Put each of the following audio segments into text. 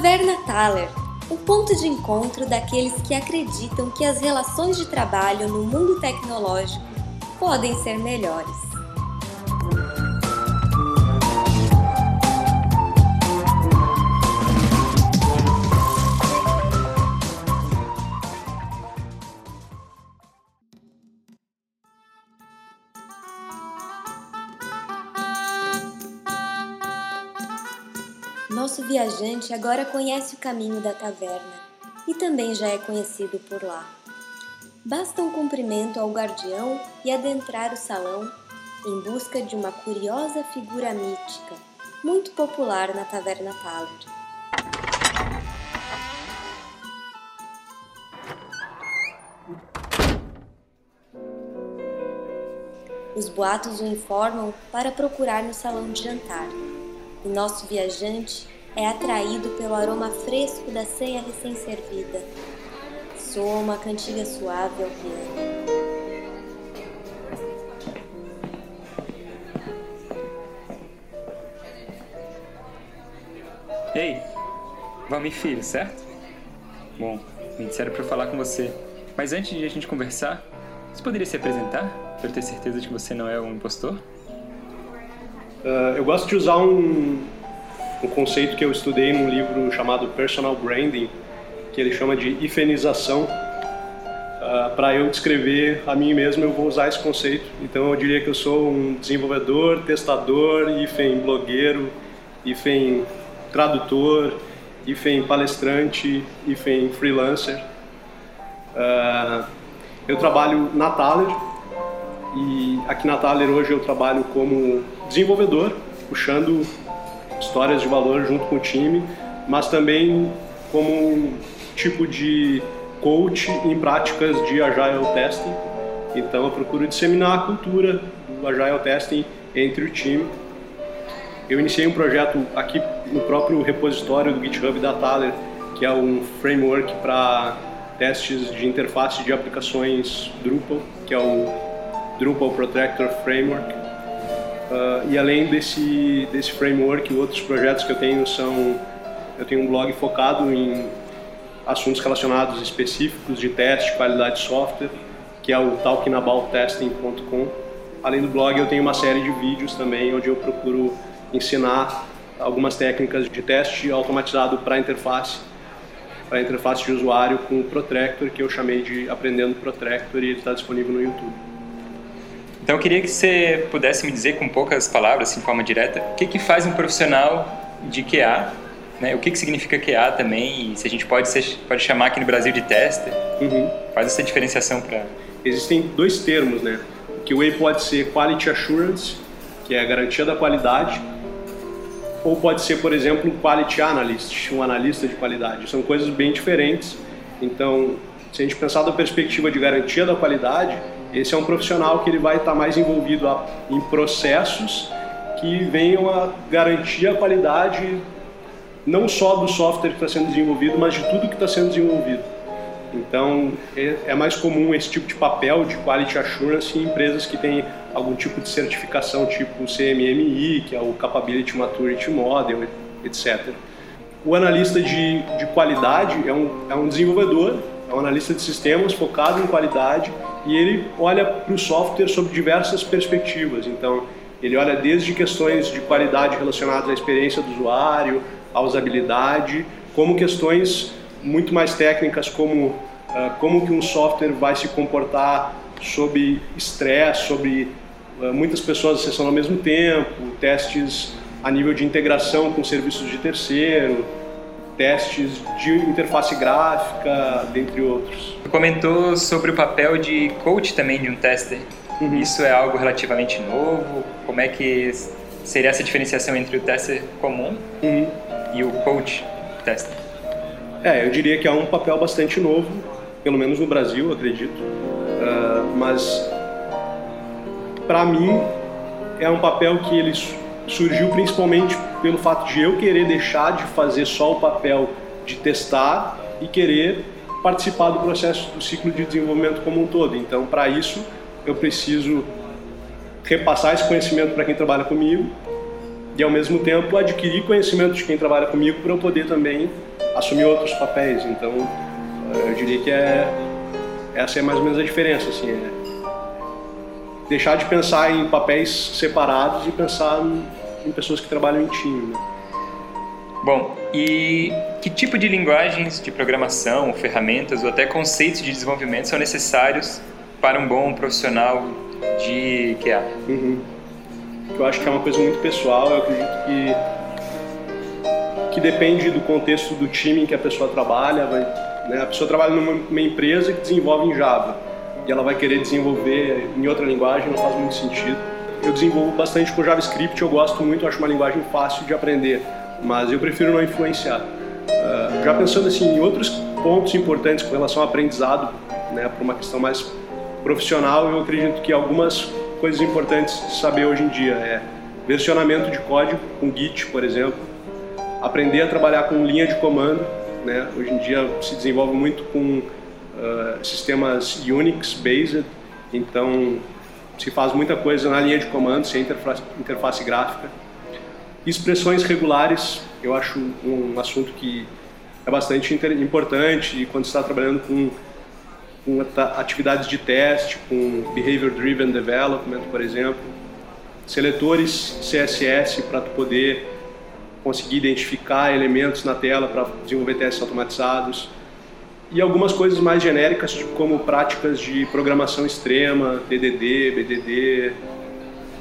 Taverna Thaler o ponto de encontro daqueles que acreditam que as relações de trabalho no mundo tecnológico podem ser melhores. Nosso viajante agora conhece o caminho da taverna e também já é conhecido por lá. Basta um cumprimento ao guardião e adentrar o salão em busca de uma curiosa figura mítica, muito popular na Taverna Thaler. Os boatos o informam para procurar no salão de jantar e nosso viajante é atraído pelo aroma fresco da ceia recém-servida. Soa uma cantiga suave ao piano. Ei, Valmir Filho, certo? Bom, me disseram para falar com você. Mas antes de a gente conversar, você poderia se apresentar? Para eu ter certeza de que você não é um impostor? Uh, eu gosto de usar um, um conceito que eu estudei num livro chamado Personal Branding, que ele chama de ifenização. Uh, Para eu descrever a mim mesmo, eu vou usar esse conceito. Então eu diria que eu sou um desenvolvedor, testador, hífen blogueiro, hífen tradutor, hífen palestrante, hífen freelancer. Uh, eu trabalho na Thaler e aqui na Thaler hoje eu trabalho como desenvolvedor, puxando histórias de valor junto com o time, mas também como um tipo de coach em práticas de Agile Testing. Então eu procuro disseminar a cultura do Agile Testing entre o time. Eu iniciei um projeto aqui no próprio repositório do GitHub da Thaler, que é um framework para testes de interface de aplicações Drupal, que é o Drupal Protractor Framework. Uh, e além desse, desse framework, outros projetos que eu tenho são... Eu tenho um blog focado em assuntos relacionados específicos de teste, qualidade de software, que é o talkinabouttesting.com. Além do blog, eu tenho uma série de vídeos também, onde eu procuro ensinar algumas técnicas de teste automatizado para interface, para interface de usuário com o Protractor, que eu chamei de Aprendendo Protractor e ele está disponível no YouTube. Então eu queria que você pudesse me dizer com poucas palavras, assim, de forma direta, o que, que faz um profissional de QA, né? o que, que significa QA também, e se a gente pode, ser, pode chamar aqui no Brasil de tester, uhum. faz essa diferenciação para... Existem dois termos, né? O QA pode ser Quality Assurance, que é a garantia da qualidade, ou pode ser, por exemplo, um Quality Analyst, um analista de qualidade. São coisas bem diferentes. Então, se a gente pensar da perspectiva de garantia da qualidade, esse é um profissional que ele vai estar mais envolvido em processos que venham a garantir a qualidade não só do software que está sendo desenvolvido, mas de tudo que está sendo desenvolvido. Então, é, é mais comum esse tipo de papel de quality assurance em empresas que têm algum tipo de certificação, tipo CMMI, que é o Capability Maturity Model, etc. O analista de, de qualidade é um, é um desenvolvedor é um analista de sistemas focado em qualidade e ele olha para o software sob diversas perspectivas. Então, ele olha desde questões de qualidade relacionadas à experiência do usuário, à usabilidade, como questões muito mais técnicas como uh, como que um software vai se comportar sob estresse, sobre uh, muitas pessoas acessando ao mesmo tempo, testes a nível de integração com serviços de terceiro, testes de interface gráfica, dentre outros. Você comentou sobre o papel de coach também de um tester. Uhum. Isso é algo relativamente novo? Como é que seria essa diferenciação entre o tester comum uhum. e o coach tester? É, eu diria que é um papel bastante novo, pelo menos no Brasil, acredito. Uh, mas para mim é um papel que ele surgiu principalmente pelo fato de eu querer deixar de fazer só o papel de testar e querer participar do processo do ciclo de desenvolvimento como um todo. Então, para isso, eu preciso repassar esse conhecimento para quem trabalha comigo e, ao mesmo tempo, adquirir conhecimento de quem trabalha comigo para eu poder também assumir outros papéis. Então, eu diria que é essa é mais ou menos a diferença, assim, é deixar de pensar em papéis separados e pensar em pessoas que trabalham em time. Né? Bom, e que tipo de linguagens de programação, ferramentas ou até conceitos de desenvolvimento são necessários para um bom profissional de QA? Uhum. Eu acho que é uma coisa muito pessoal, eu acredito que que depende do contexto do time em que a pessoa trabalha. Vai, né? A pessoa trabalha numa empresa que desenvolve em Java e ela vai querer desenvolver em outra linguagem, não faz muito sentido. Eu desenvolvo bastante com JavaScript, eu gosto muito, acho uma linguagem fácil de aprender, mas eu prefiro não influenciar. Uh, já pensando assim em outros pontos importantes com relação ao aprendizado, né, para uma questão mais profissional, eu acredito que algumas coisas importantes saber hoje em dia é versionamento de código com Git, por exemplo, aprender a trabalhar com linha de comando, né? Hoje em dia se desenvolve muito com uh, sistemas Unix based, então se faz muita coisa na linha de comando, sem interface, interface gráfica. Expressões regulares, eu acho um assunto que é bastante importante quando está trabalhando com, com atividades de teste, com Behavior Driven Development, por exemplo. Seletores CSS para tu poder conseguir identificar elementos na tela para desenvolver testes automatizados e algumas coisas mais genéricas, como práticas de programação extrema, DDD, BDD,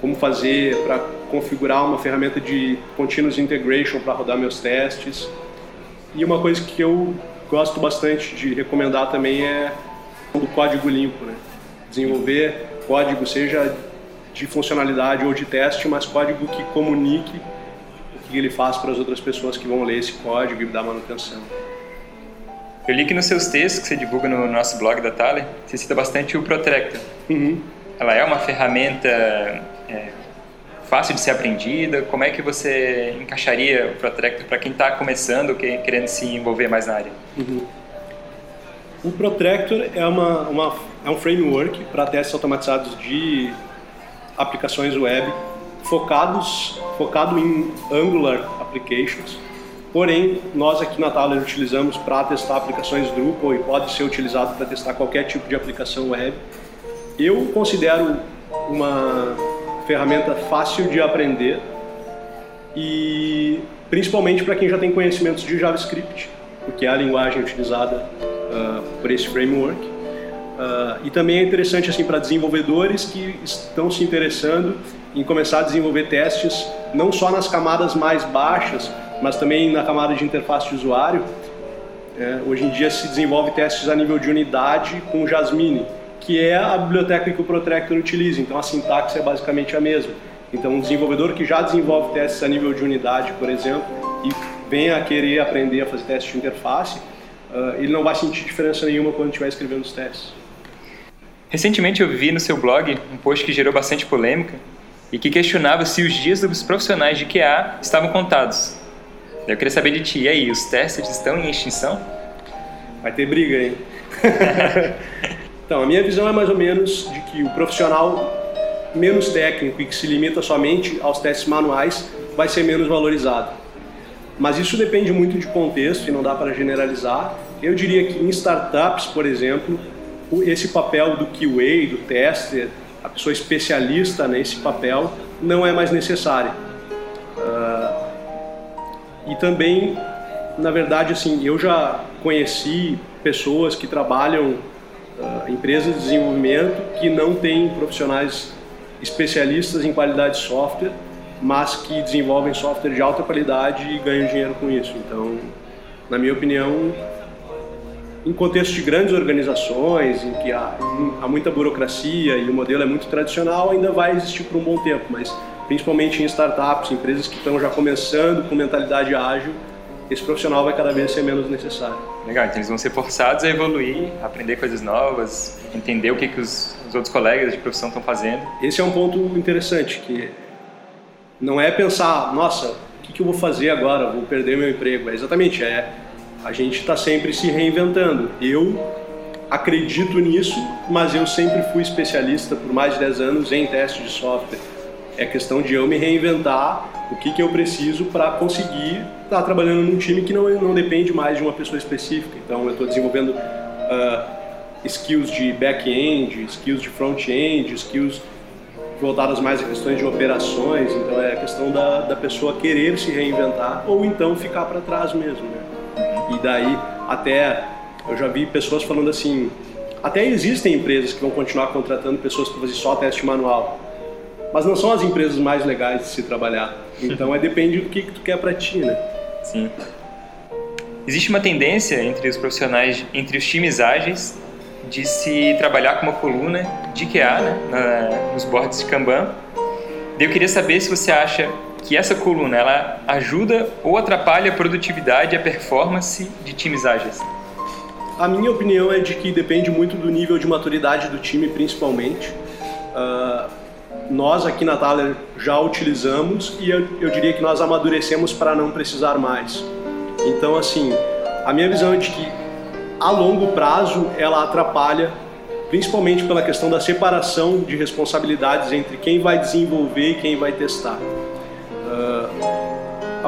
como fazer para configurar uma ferramenta de continuous integration para rodar meus testes. E uma coisa que eu gosto bastante de recomendar também é o código limpo, né? Desenvolver código seja de funcionalidade ou de teste, mas código que comunique que ele faz para as outras pessoas que vão ler esse código e dar manutenção. Eu li que nos seus textos que você divulga no nosso blog da Thaler, você cita bastante o Protractor. Uhum. Ela é uma ferramenta é, fácil de ser aprendida? Como é que você encaixaria o Protractor para quem está começando ou querendo se envolver mais na área? Uhum. O Protractor é, uma, uma, é um framework para testes automatizados de aplicações web focados focado em Angular Applications. Porém, nós aqui na Thaler utilizamos para testar aplicações Drupal e pode ser utilizado para testar qualquer tipo de aplicação web. Eu considero uma ferramenta fácil de aprender e principalmente para quem já tem conhecimentos de JavaScript, porque é a linguagem utilizada uh, por esse framework. Uh, e também é interessante assim para desenvolvedores que estão se interessando em começar a desenvolver testes não só nas camadas mais baixas, mas também na camada de interface de usuário. É, hoje em dia se desenvolve testes a nível de unidade com Jasmine, que é a biblioteca que o Protractor utiliza, então a sintaxe é basicamente a mesma. Então um desenvolvedor que já desenvolve testes a nível de unidade, por exemplo, e venha a querer aprender a fazer testes de interface, uh, ele não vai sentir diferença nenhuma quando estiver escrevendo os testes. Recentemente eu vi no seu blog um post que gerou bastante polêmica, e que questionava se os dias dos profissionais de QA estavam contados. Eu queria saber de ti, e aí, os testes estão em extinção? Vai ter briga, hein? então, a minha visão é mais ou menos de que o profissional menos técnico e que se limita somente aos testes manuais vai ser menos valorizado. Mas isso depende muito de contexto e não dá para generalizar. Eu diria que em startups, por exemplo, esse papel do QA, do tester, a pessoa especialista nesse papel não é mais necessária. Uh, e também, na verdade, assim, eu já conheci pessoas que trabalham uh, empresas de desenvolvimento que não têm profissionais especialistas em qualidade de software, mas que desenvolvem software de alta qualidade e ganham dinheiro com isso. Então, na minha opinião, em contexto de grandes organizações, em que há, há, muita burocracia e o modelo é muito tradicional, ainda vai existir por um bom tempo, mas principalmente em startups, empresas que estão já começando com mentalidade ágil, esse profissional vai cada vez ser menos necessário. Legal, então eles vão ser forçados a evoluir, a aprender coisas novas, entender o que, que os, os outros colegas de profissão estão fazendo. Esse é um ponto interessante, que não é pensar, nossa, o que, que eu vou fazer agora? Vou perder meu emprego. É exatamente, é a gente está sempre se reinventando. Eu acredito nisso, mas eu sempre fui especialista por mais de 10 anos em teste de software. É questão de eu me reinventar O que, que eu preciso para conseguir estar tá trabalhando num time que não, não depende mais de uma pessoa específica. Então, eu estou desenvolvendo uh, skills de back-end, skills de front-end, skills voltadas mais a questões de operações. Então, é a questão da, da pessoa querer se reinventar ou então ficar para trás mesmo. Né? Daí, até eu já vi pessoas falando assim: até existem empresas que vão continuar contratando pessoas para fazer só teste manual mas não são as empresas mais legais de se trabalhar. Então é depende do que, que tu quer para ti, né? Sim. Existe uma tendência entre os profissionais, entre os times ágeis, de se trabalhar com uma coluna de QA, né, na, nos boards de Kanban. eu queria saber se você acha que essa coluna ela ajuda ou atrapalha a produtividade e a performance de times ágeis. A minha opinião é de que depende muito do nível de maturidade do time, principalmente. Uh, nós aqui na Thaler já utilizamos e eu, eu diria que nós amadurecemos para não precisar mais. Então, assim, a minha visão é de que a longo prazo ela atrapalha, principalmente pela questão da separação de responsabilidades entre quem vai desenvolver e quem vai testar.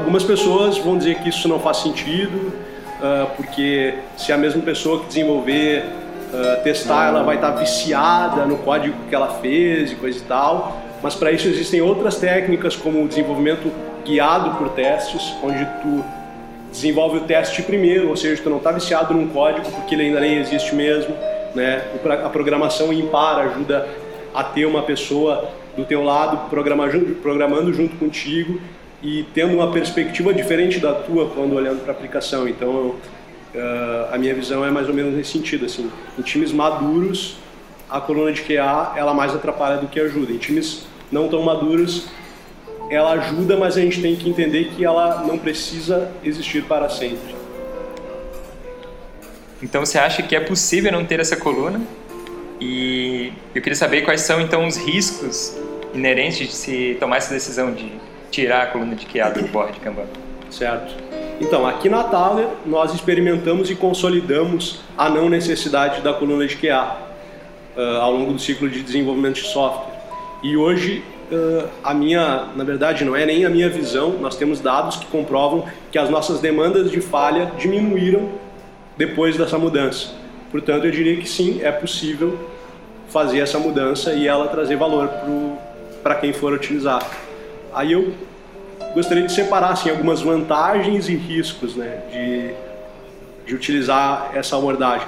Algumas pessoas vão dizer que isso não faz sentido, uh, porque se a mesma pessoa que desenvolver uh, testar, ela vai estar viciada no código que ela fez e coisa e tal. Mas para isso existem outras técnicas, como o desenvolvimento guiado por testes, onde tu desenvolve o teste primeiro, ou seja, tu não está viciado num código porque ele ainda nem existe mesmo. Né? A programação impar ajuda a ter uma pessoa do teu lado programando junto contigo e tendo uma perspectiva diferente da tua quando olhando para a aplicação. Então, Uh, a minha visão é mais ou menos nesse sentido, assim, em times maduros, a coluna de QA ela mais atrapalha do que ajuda. Em times não tão maduros, ela ajuda, mas a gente tem que entender que ela não precisa existir para sempre. Então você acha que é possível não ter essa coluna? E eu queria saber quais são então os riscos inerentes de se tomar essa decisão de tirar a coluna de QA do board de Kanban. Certo. Então, aqui na Thaler, nós experimentamos e consolidamos a não necessidade da coluna de QA uh, ao longo do ciclo de desenvolvimento de software. E hoje, uh, a minha, na verdade, não é nem a minha visão, nós temos dados que comprovam que as nossas demandas de falha diminuíram depois dessa mudança. Portanto, eu diria que sim, é possível fazer essa mudança e ela trazer valor para quem for utilizar. Aí eu gostaria de separar assim, algumas vantagens e riscos né, de, de utilizar essa abordagem.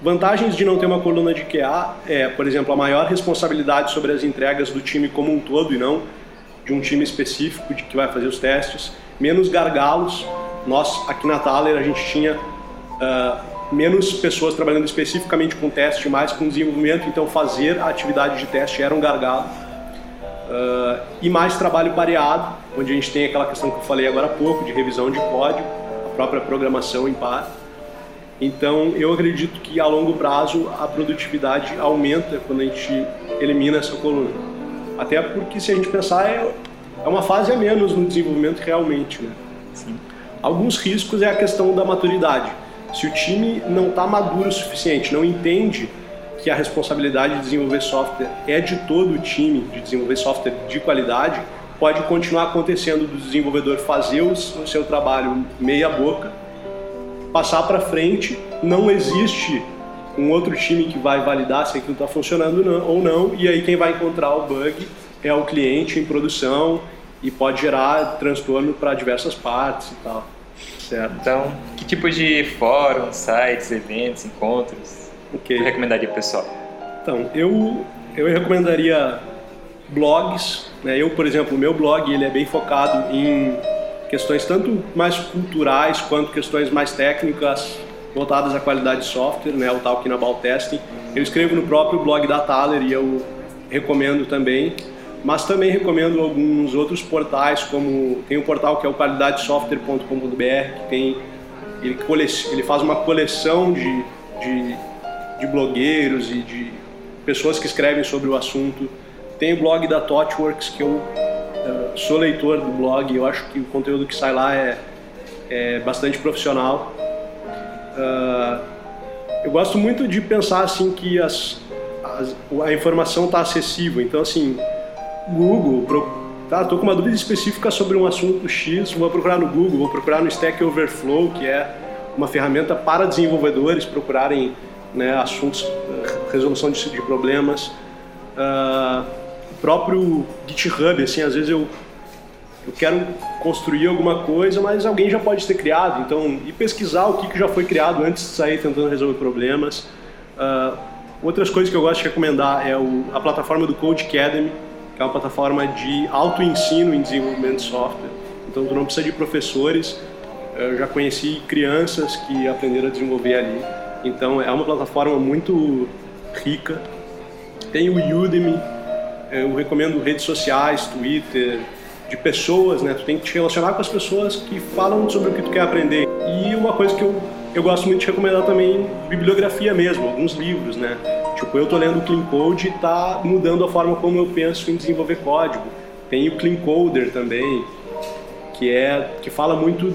Vantagens de não ter uma coluna de QA é, por exemplo, a maior responsabilidade sobre as entregas do time como um todo e não de um time específico de que vai fazer os testes, menos gargalos. Nós aqui na Thaler a gente tinha uh, menos pessoas trabalhando especificamente com teste, mais com desenvolvimento, então fazer a atividade de teste era um gargalo Uh, e mais trabalho pareado, onde a gente tem aquela questão que eu falei agora há pouco, de revisão de código, a própria programação em par. Então, eu acredito que a longo prazo a produtividade aumenta quando a gente elimina essa coluna. Até porque, se a gente pensar, é, é uma fase a menos no desenvolvimento realmente. Né? Sim. Alguns riscos é a questão da maturidade. Se o time não está maduro o suficiente, não entende que a responsabilidade de desenvolver software é de todo o time, de desenvolver software de qualidade, pode continuar acontecendo do desenvolvedor fazer o seu trabalho meia boca, passar para frente, não existe um outro time que vai validar se aquilo está funcionando ou não, e aí quem vai encontrar o bug é o cliente em produção e pode gerar transtorno para diversas partes e tal. Certo. Então, que tipo de fóruns, sites, eventos, encontros o que recomendaria pessoal? Então, eu, eu recomendaria blogs. Né? Eu, por exemplo, o meu blog ele é bem focado em questões tanto mais culturais quanto questões mais técnicas voltadas à qualidade de software, né? o Talking About Testing. Eu escrevo no próprio blog da Thaler e eu recomendo também. Mas também recomendo alguns outros portais, como tem um portal que é o qualidadesoftware.com.br, que tem ele, ele faz uma coleção de, de de blogueiros e de pessoas que escrevem sobre o assunto. Tem o blog da ThoughtWorks, que eu uh, sou leitor do blog, eu acho que o conteúdo que sai lá é, é bastante profissional. Uh, eu gosto muito de pensar assim que as, as a informação está acessível, então assim, Google, pro, tá, com uma dúvida específica sobre um assunto X, vou procurar no Google, vou procurar no Stack Overflow, que é uma ferramenta para desenvolvedores procurarem né, assuntos, resolução de, de problemas. Uh, próprio GitHub, assim, às vezes eu, eu quero construir alguma coisa, mas alguém já pode ter criado, então, e pesquisar o que, que já foi criado antes de sair tentando resolver problemas. Uh, outras coisas que eu gosto de recomendar é o, a plataforma do Code Academy, que é uma plataforma de auto-ensino em desenvolvimento de software. Então, tu não precisa de professores, eu já conheci crianças que aprenderam a desenvolver ali. Então é uma plataforma muito rica. Tem o Udemy, eu recomendo redes sociais, Twitter, de pessoas, né? Tu tem que te relacionar com as pessoas que falam sobre o que tu quer aprender. E uma coisa que eu, eu gosto muito de recomendar também, bibliografia mesmo, alguns livros, né? Tipo, eu tô lendo o Clean Code e tá mudando a forma como eu penso em desenvolver código. Tem o Clean Coder também, que é que fala muito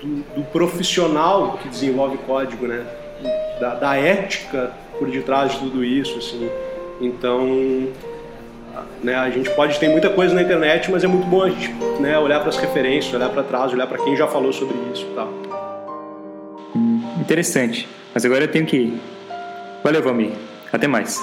do, do profissional que desenvolve código, né? Da, da, ética por detrás de tudo isso, assim. Então, né, a gente pode ter muita coisa na internet, mas é muito bom a gente né, olhar para as referências, olhar para trás, olhar para quem já falou sobre isso, tá? Hum, interessante. Mas agora eu tenho que ir. Valeu, Valmir. Até mais.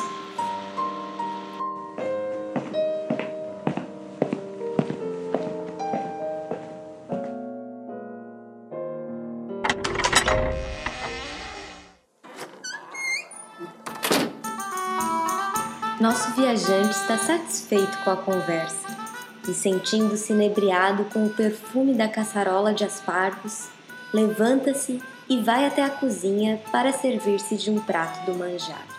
Nosso viajante está satisfeito com a conversa e, sentindo-se inebriado com o perfume da caçarola de aspargos, levanta-se e vai até a cozinha para servir-se de um prato do manjar.